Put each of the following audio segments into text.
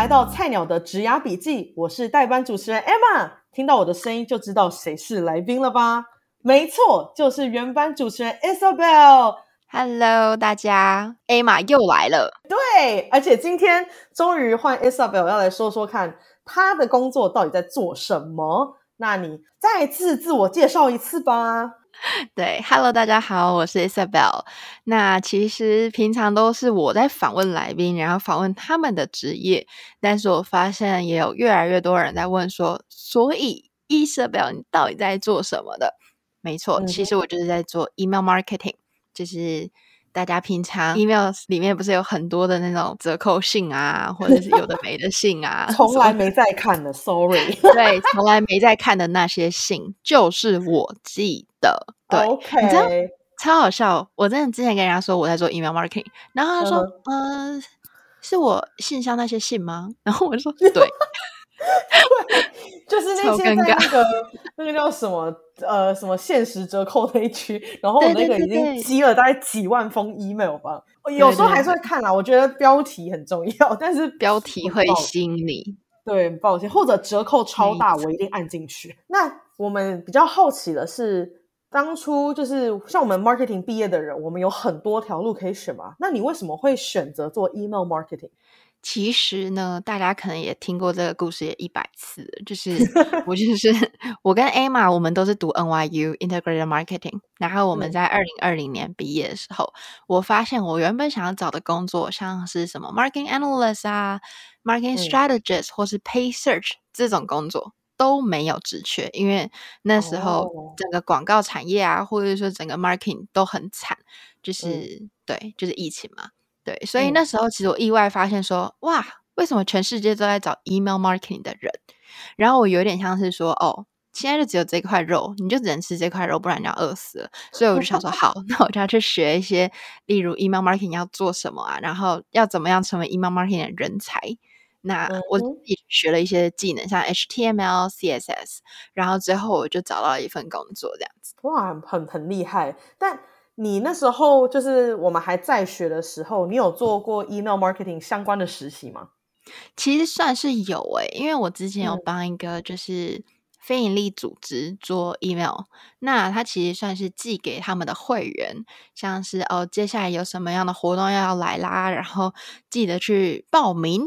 来到菜鸟的职涯笔记，我是代班主持人 Emma。听到我的声音就知道谁是来宾了吧？没错，就是原班主持人 Isabel。Hello，大家，Emma 又来了。对，而且今天终于换 Isabel 要来说说看她的工作到底在做什么。那你再次自我介绍一次吧。对，Hello，大家好，我是 Isabel。那其实平常都是我在访问来宾，然后访问他们的职业。但是我发现也有越来越多人在问说，所以 Isabel 你到底在做什么的？没错，其实我就是在做 email marketing，就是。大家平常 email 里面不是有很多的那种折扣信啊，或者是有的没的信啊，从来没在看的，sorry，对，从来没在看的那些信，就是我寄的，对，OK，你知道超好笑。我真的之前跟人家说我在做 email marketing，然后他说，嗯、呃，是我信箱那些信吗？然后我就说，对。对，就是那些在那个那个叫什么呃什么限时折扣那一区，然后我那个已经积了大概几万封 email 吧，对对对，有时候还是会看啦。我觉得标题很重要，但是标题会吸引你。对，抱歉，或者折扣超大，我一定按进去。那我们比较好奇的是，当初就是像我们 marketing 毕业的人，我们有很多条路可以选嘛？那你为什么会选择做 email marketing？其实呢，大家可能也听过这个故事也一百次，就 是我就是我跟 Emma，我们都是读 NYU Integrated Marketing，然后我们在二零二零年毕业的时候，嗯，我发现我原本想要找的工作，像是什么 Marketing Analyst 啊、Marketing Strategist，嗯，或是 Paid Search 这种工作都没有职缺，因为那时候整个广告产业啊，或者说整个 Marketing 都很惨，就是，嗯，对，就是疫情嘛。对，所以那时候其实我意外发现说，哇，为什么全世界都在找 email marketing 的人？然后我有点像是说，哦，现在就只有这块肉，你就只能吃这块肉，不然你要饿死了。所以我就想说，好，那我就要去学一些，例如 email marketing 要做什么啊，然后要怎么样成为 email marketing 的人才。那我自己学了一些技能，像 HTML、CSS，然后最后我就找到了一份工作，这样子。哇，很很厉害，但。你那时候就是我们还在学的时候，你有做过 email marketing 相关的实习吗？其实算是有诶、欸，因为我之前有帮一个就是非营利组织做 email，、嗯、那他其实算是寄给他们的会员，像是哦接下来有什么样的活动要来啦，然后记得去报名，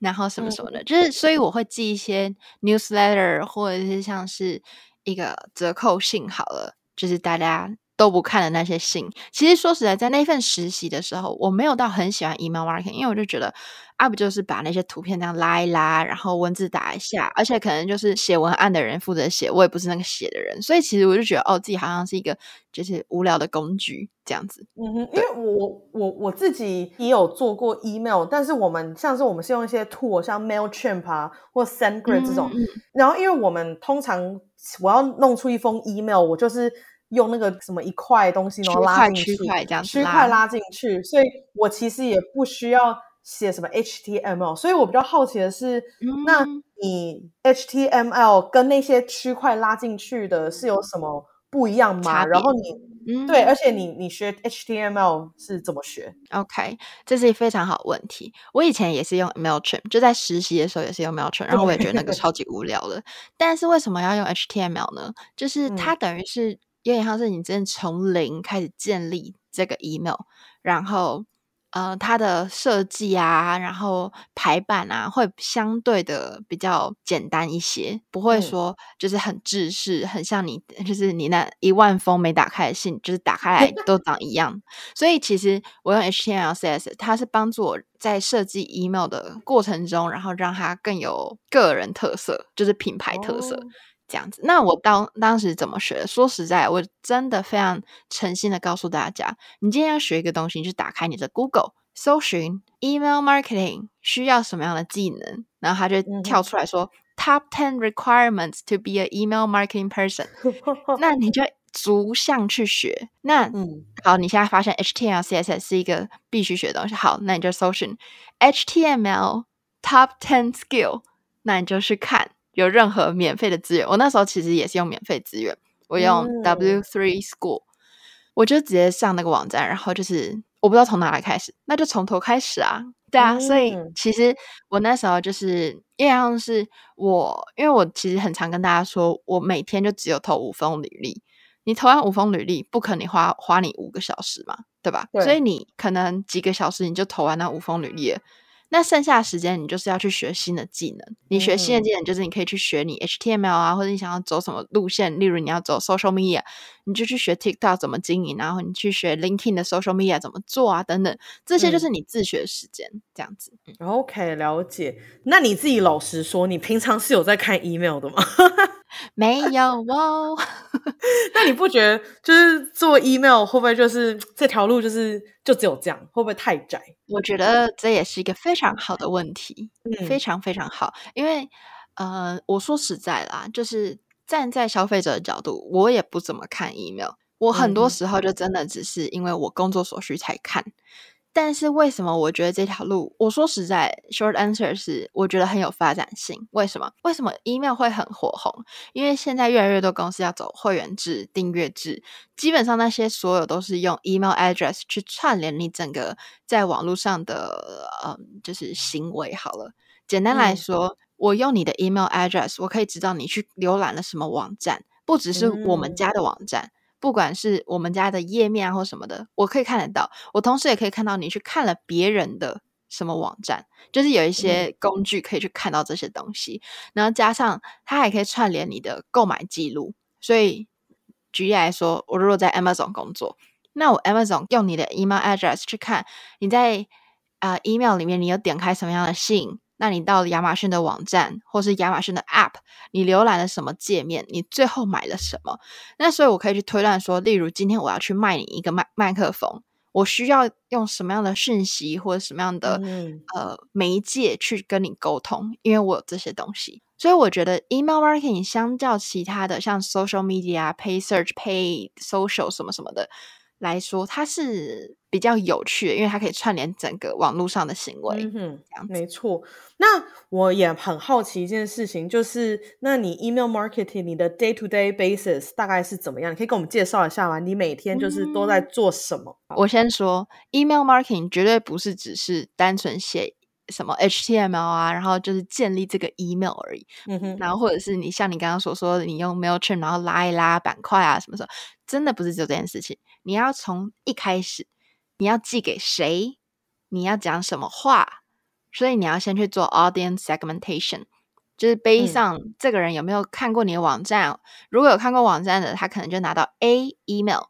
然后什么什么的，嗯、就是所以我会寄一些 newsletter 或者是像是一个折扣信好了，就是大家。都不看的那些信，其实说实在，在那份实习的时候，我没有到很喜欢 email marketing，因为我就觉得啊，不就是把那些图片这样拉一拉，然后文字打一下，而且可能就是写文案的人负责写，我也不是那个写的人，所以其实我就觉得哦，自己好像是一个就是无聊的工具这样子。嗯哼，因为我我我自己也有做过 email，但是我们像是我们是用一些 tool，像 Mailchimp 啊或 SendGrid 这种，嗯、然后因为我们通常我要弄出一封 email，我就是。用那个什么一块东西，然后拉进去，区块这样区块拉进去，所以我其实也不需要写什么 HTML。所以我比较好奇的是，嗯、那你 HTML 跟那些区块拉进去的是有什么不一样吗？然后你、嗯、对，而且你你学 HTML 是怎么学？OK，这是一个非常好的问题。我以前也是用 Mailchimp，就在实习的时候也是用 Mailchimp，然后我也觉得那个超级无聊的。但是为什么要用 HTML 呢？就是它等于是、嗯。有点像是你真的从零开始建立这个 email，然后呃，它的设计啊，然后排版啊，会相对的比较简单一些，不会说就是很制式，很像你 就是你那一万封没打开的信，就是打开来都长一样。所以其实我用 HTML、CSS，它是帮助我在设计 email 的过程中，然后让它更有个人特色，就是品牌特色。哦这样子，那我当当时怎么学的？说实在，我真的非常诚心的告诉大家，你今天要学一个东西，你就打开你的 Google，搜寻 email marketing 需要什么样的技能，然后他就跳出来说、嗯、Top ten requirements to be an email marketing person。那你就逐项去学。那嗯，好，你现在发现 HTML、CSS 是一个必须学的东西。好，那你就搜寻 HTML top ten skill，那你就去看。有任何免费的资源，我那时候其实也是用免费资源，我用 W Three School，、嗯、我就直接上那个网站，然后就是我不知道从哪来开始，那就从头开始啊。对啊，所以其实我那时候就是一样是我，因为我其实很常跟大家说，我每天就只有投五封履历。你投完五封履历，不可能花花你五个小时嘛，对吧？对。所以你可能几个小时你就投完那五封履历了。那剩下的时间，你就是要去学新的技能。你学新的技能，就是你可以去学你 HTML 啊，或者你想要走什么路线，例如你要走 social media，你就去学 TikTok 怎么经营，然后你去学 LinkedIn 的 social media 怎么做啊，等等，这些就是你自学的时间，嗯、这样子。OK，了解。那你自己老实说，你平常是有在看 email 的吗？没有哦。那你不觉得就是做 email 会不会就是这条路就是就只有这样？会不会太窄？我觉得这也是一个非常好的问题，嗯，非常非常好。因为呃，我说实在啦，就是站在消费者的角度，我也不怎么看 email。我很多时候就真的只是因为我工作所需才看。但是为什么我觉得这条路？我说实在，short answer 是我觉得很有发展性。为什么？为什么 email 会很火红？因为现在越来越多公司要走会员制、订阅制，基本上那些所有都是用 email address 去串联你整个在网络上的，嗯，就是行为。好了，简单来说，嗯，我用你的 email address，我可以知道你去浏览了什么网站，不只是我们家的网站。嗯不管是我们家的页面啊，或什么的，我可以看得到。我同时也可以看到你去看了别人的什么网站，就是有一些工具可以去看到这些东西。嗯、然后加上它还可以串联你的购买记录。所以举例来说，我如果在 Amazon 工作，那我 Amazon 用你的 email address 去看你在啊、呃、email 里面你有点开什么样的信。那你到了亚马逊的网站，或是亚马逊的 App，你浏览了什么界面？你最后买了什么？那所以我可以去推断说，例如今天我要去卖你一个麦麦克风，我需要用什么样的讯息或者什么样的、嗯、呃媒介去跟你沟通？因为我有这些东西，所以我觉得 email marketing 相较其他的像 social media、Pay Search、Pay Social 什么什么的。来说，它是比较有趣的，因为它可以串联整个网络上的行为。嗯哼，这样。没错。那我也很好奇一件事情，就是那你 email marketing 你的 day to day basis 大概是怎么样？你可以跟我们介绍一下吗？你每天就是都在做什么？嗯、我先说，email marketing 绝对不是只是单纯写。什么 HTML 啊，然后就是建立这个 email 而已。嗯哼，然后或者是你像你刚刚所说的，你用 Mailchimp 然后拉一拉板块啊，什么什么，真的不是只有这件事情。你要从一开始，你要寄给谁，你要讲什么话，所以你要先去做 audience segmentation，就是 based on 这个人有没有看过你的网站。嗯、如果有看过网站的，他可能就拿到 A email。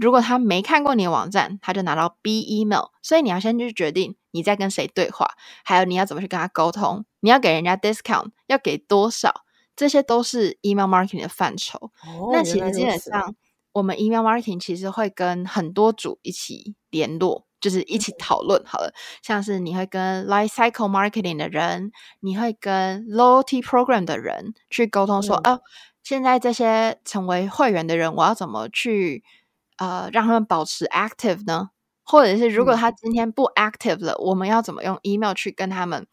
如果他没看过你的网站，他就拿到 B email，所以你要先去决定你在跟谁对话，还有你要怎么去跟他沟通，你要给人家 discount 要给多少，这些都是 email marketing 的范畴。哦，那其实基本上我们 email marketing 其实会跟很多组一起联络，就是一起讨论好了，嗯、像是你会跟 life cycle marketing 的人，你会跟 loyalty program 的人去沟通说，嗯、哦，现在这些成为会员的人，我要怎么去。呃，让他们保持 active 呢？或者是如果他今天不 active 了，嗯、我们要怎么用 email 去跟他们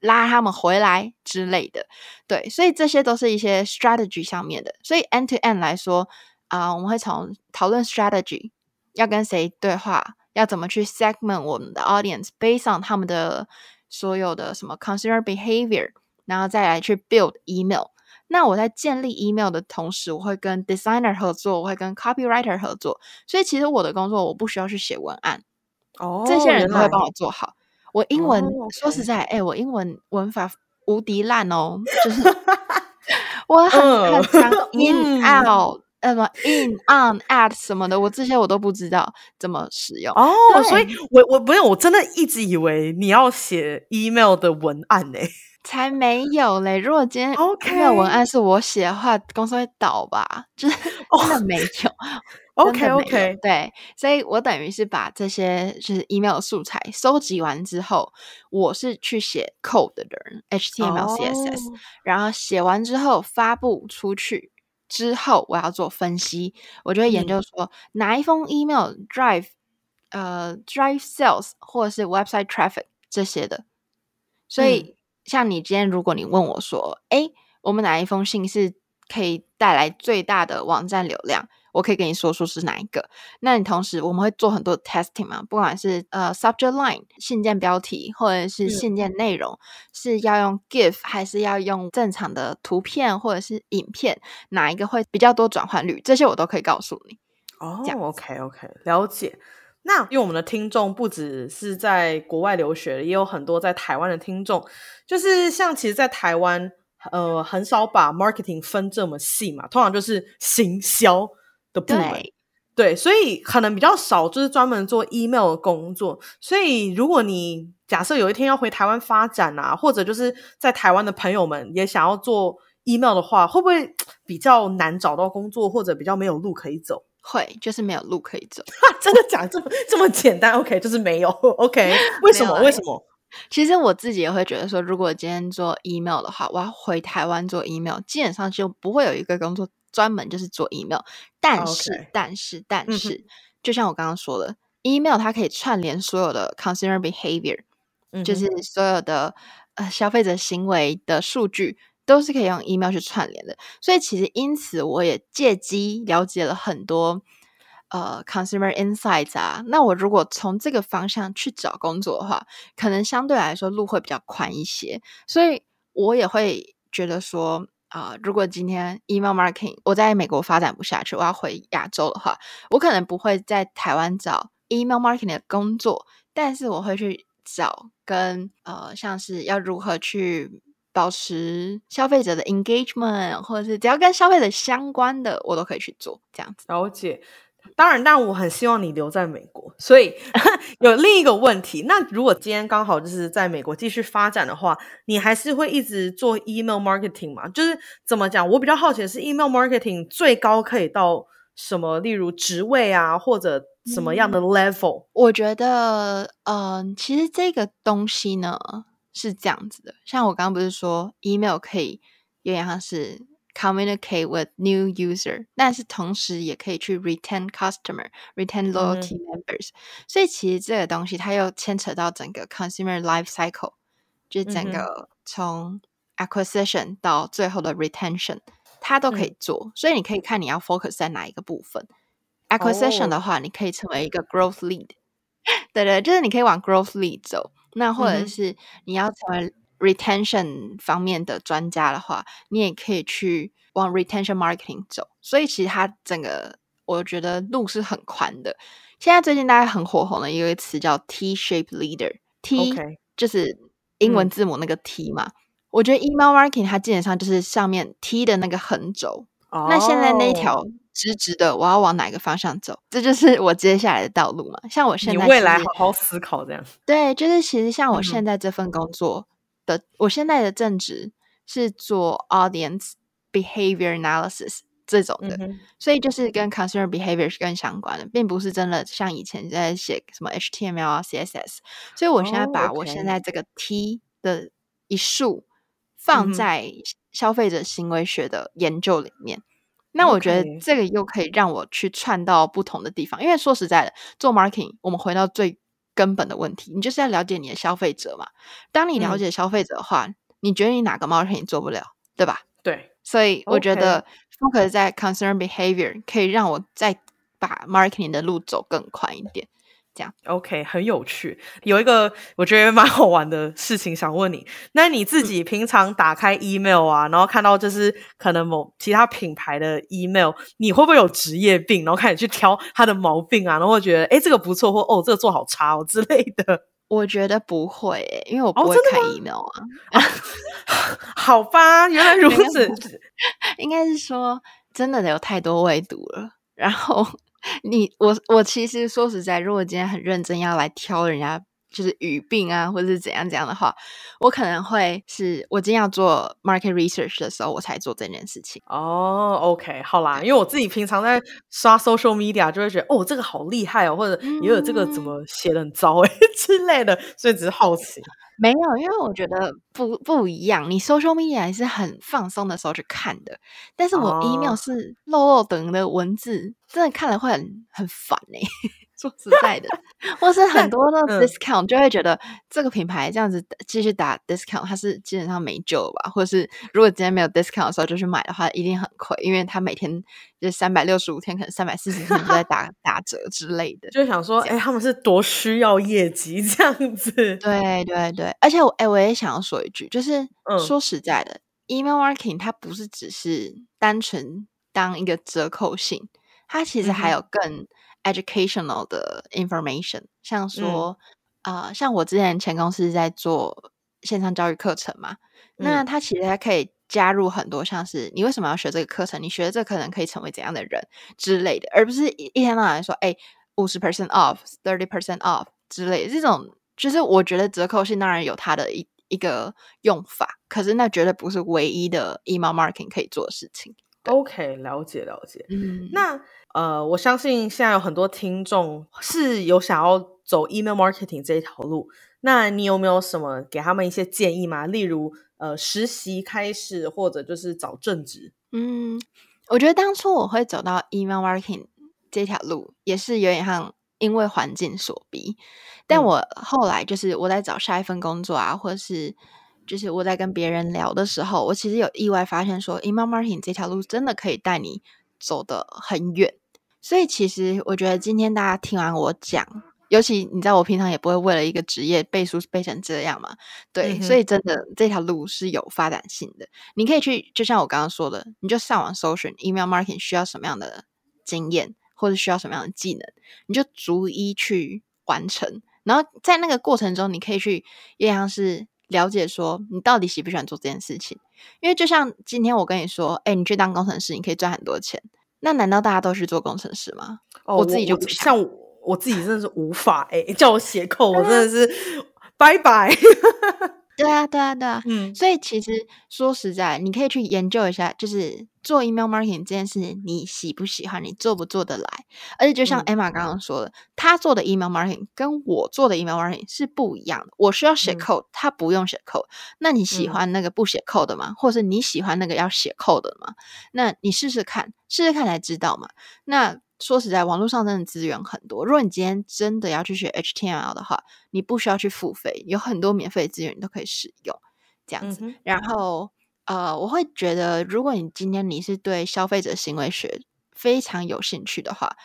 拉他们回来之类的？对，所以这些都是一些 strategy 上面的。所以 end to end 来说，啊、呃，我们会从讨论 strategy，要跟谁对话，要怎么去 segment 我们的 audience，based on 他们的所有的什么 consumer behavior，然后再来去 build email。那我在建立 email 的同时，我会跟 designer 合作，我会跟 copywriter 合作。所以其实我的工作我不需要去写文案，哦，这些人都会帮我做好。我英文、哦 okay、说实在，哎、欸，我英文文法无敌烂哦，就是 我很很常 in out，呃，什么 in on at 什么的，我这些我都不知道怎么使用。哦，所以我我不用，我真的一直以为你要写 email 的文案呢。才没有嘞！如果今天这个文案是我写的话.公司会倒吧？就是真的没有。Oh. OK OK，对，所以我等于是把这些就是 email 素材收集完之后，我是去写 code 的人，HTML、oh. CSS，然后写完之后发布出去之后，我要做分析，我就会研究说、嗯、哪一封 email drive 呃 drive sales 或者是 website traffic 这些的，所以。嗯像你今天，如果你问我说：“哎，我们哪一封信是可以带来最大的网站流量。我可以跟你说出是哪一个。那你同时我们会做很多 testing 嘛，不管是呃 subject line 信件标题，或者是信件内容，嗯、是要用 GIF 还是要用正常的图片或者是影片，哪一个会比较多转换率？这些我都可以告诉你。哦，OK OK，了解。那因为我们的听众不只是在国外留学，也有很多在台湾的听众，就是像其实，在台湾呃很少把 marketing 分这么细嘛，通常就是行销。的部门，对，对，所以可能比较少，就是专门做 email 的工作。所以，如果你假设有一天要回台湾发展啊，或者就是在台湾的朋友们也想要做 email 的话，会不会 比较难找到工作，或者比较没有路可以走？会，就是没有路可以走。真的讲这么这么简单？OK，就是没有。OK，为什么？为什么？其实我自己也会觉得说，如果今天做 email 的话，我要回台湾做 email，基本上就不会有一个工作。专门就是做 email，但是.但是但是、嗯，就像我刚刚说的，email 它可以串联所有的 consumer behavior，、嗯、就是所有的呃消费者行为的数据都是可以用 email 去串联的。所以其实因此我也借机了解了很多呃 consumer insights 啊。那我如果从这个方向去找工作的话，可能相对来说路会比较宽一些。所以我也会觉得说。啊、如果今天 email marketing 我在美国发展不下去，我要回亚洲的话，我可能不会在台湾找 email marketing 的工作，但是我会去找跟呃，像是要如何去保持消费者的 engagement，或者是只要跟消费者相关的，我都可以去做这样子。了解。当然，但我很希望你留在美国。所以 有另一个问题，那如果今天刚好就是在美国继续发展的话，你还是会一直做 email marketing 吗？就是怎么讲？我比较好奇的是 email marketing 最高可以到什么？例如职位啊，或者什么样的 level？嗯，我觉得，嗯、呃，其实这个东西呢是这样子的。像我刚刚不是说 email 可以有点像是。Communicate with new user，但是同时也可以去 retain customer、retain loyalty members、嗯。所以其实这个东西它又牵扯到整个 consumer life cycle，就是整个从 acquisition 到最后的 retention，它都可以做。嗯、所以你可以看你要 focus 在哪一个部分。acquisition 的话，你可以成为一个 growth lead，、哦、对对，就是你可以往 growth lead 走。那或者是你要成为 retention 方面的专家的话，你也可以去往 retention marketing 走。所以其实它整个我觉得路是很宽的。现在最近大家很火红的一个词叫 T-shape leader，T、就是英文字母那个 T 嘛。嗯、我觉得 email marketing 它基本上就是上面 T 的那个横轴。Oh. 那现在那一条直直的，我要往哪个方向走？这就是我接下来的道路嘛。像我现在，你未来好好思考这样。对，就是其实像我现在这份工作。嗯的，我现在的正职是做 audience behavior analysis 这种的，嗯，所以就是跟 consumer behavior 是更相关的，并不是真的像以前在写什么 HTML 啊 CSS。所以我现在把我现在这个 T 的一束放在消费者行为学的研究里面，嗯，那我觉得这个又可以让我去串到不同的地方，因为说实在的，做 marketing 我们回到最。根本的问题，你就是要了解你的消费者嘛。当你了解消费者的话，嗯、你觉得你哪个 marketing 做不了，对吧？对，所以我觉得 focus 在 consumer behavior 可以让我再把 marketing 的路走更宽一点。这样 OK，很有趣。有一个我觉得蛮好玩的事情想问你，那你自己平常打开 email 啊，嗯、然后看到就是可能某其他品牌的 email，你会不会有职业病，然后开始去挑他的毛病啊，然后会觉得哎这个不错，或哦这个做好差哦之类的？我觉得不会，因为我不会看 email 啊。哦、好吧，原来如 此。应该是说真的有太多未读了，然后。你我我其实说实在，如果今天很认真要来挑人家就是语病啊，或者是怎样怎样的话，我可能会是我今天要做 market research 的时候，我才做这件事情。哦，OK，好啦，因为我自己平常在刷 social media 就会觉得，哦，这个好厉害哦，或者也有这个怎么写的很糟诶、欸、之类的，所以只是好奇。没有，因为我觉得不不一样。你 social media 是很放松的时候去看的，但是我 email 是漏漏等的文字，真的看了会很很烦哎、欸。说实在的，或是很多的 discount 就会觉得这个品牌这样子继续打 discount，它是基本上没救了吧？或者是如果今天没有 discount 的时候就去买的话，一定很亏，因为它每天就三百六十五天，可能三百四十天都在打 打折之类的。就想说，哎、欸，他们是多需要业绩这样子？对对对，而且我哎、欸，我也想要说一句，就是、嗯、说实在的，email marketing 它不是只是单纯当一个折扣性，它其实还有更、嗯。Educational 的 information，像说，啊、嗯呃，像我之前前公司在做线上教育课程嘛，嗯、那它其实还可以加入很多，像是你为什么要学这个课程，你学的这个课程可以成为怎样的人之类的，而不是一天到晚说，哎，五十 percent off，thirty percent off 之类的。这种，就是我觉得折扣性当然有它的一一个用法，可是那绝对不是唯一的 email marketing 可以做的事情。OK，了解了解，嗯，那。呃，我相信现在有很多听众是有想要走 email marketing 这一条路，那你有没有什么给他们一些建议吗？例如，呃，实习开始，或者就是找正职。嗯，我觉得当初我会走到 email marketing 这条路，也是有点像因为环境所逼。但我后来就是我在找下一份工作啊，或者是就是我在跟别人聊的时候，我其实有意外发现说，email marketing 这条路真的可以带你走得很远。所以其实我觉得今天大家听完我讲，尤其你知道我平常也不会为了一个职业背书背成这样嘛，对，嗯、所以真的这条路是有发展性的。你可以去，就像我刚刚说的，你就上网搜寻 email marketing 需要什么样的经验，或者需要什么样的技能，你就逐一去完成。然后在那个过程中，你可以去一样是了解说你到底喜不喜欢做这件事情。因为就像今天我跟你说，哎，你去当工程师，你可以赚很多钱。那难道大家都去做工程师吗？哦，我自己就不像我，我自己真的是无法哎、欸，叫我写扣，我真的是拜拜。对啊，对啊，对啊，嗯，所以其实说实在，你可以去研究一下，就是做 email marketing 这件事情，你喜不喜欢，你做不做得来？而且就像 Emma 刚刚说的，她、嗯、做的 email marketing 跟我做的 email marketing 是不一样的。我需要写 code，她、嗯、不用写 code。那你喜欢那个不写 code 的吗？嗯、或者是你喜欢那个要写 code 的吗？那你试试看，试试看才知道嘛。那说实在，网络上真的资源很多。如果你今天真的要去学 HTML 的话，你不需要去付费，有很多免费资源你都可以使用。这样子，嗯、然后呃，我会觉得，如果你今天你是对消费者行为学非常有兴趣的话，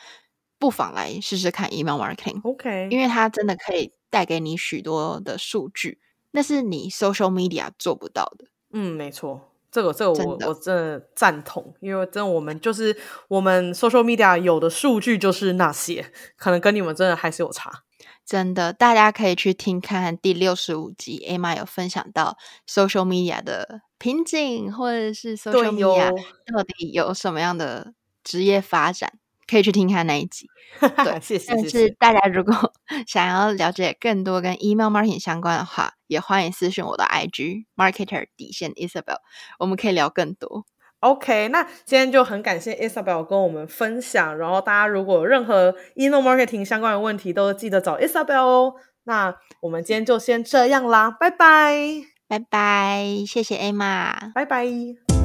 不妨来试试看 email marketing。OK，因为它真的可以带给你许多的数据，那是你 social media 做不到的。嗯，没错。这个这个我我真的赞同，因为真的我们就是我们 social media 有的数据就是那些，可能跟你们真的还是有差。真的，大家可以去听看看第六十五集，Emma 有分享到 social media 的瓶颈，或者是 social media 到底有什么样的职业发展。可以去听看那一集，对，谢谢。但是大家如果 想要了解更多跟 email marketing 相关的话，也欢迎私讯我的 IG marketer 底线 Isabel，我们可以聊更多。OK，那今天就很感谢 Isabel 跟我们分享，然后大家如果有任何 email marketing 相关的问题，都记得找 Isabel 哦。那我们今天就先这样啦，拜拜，拜拜，谢谢 Emma，拜拜。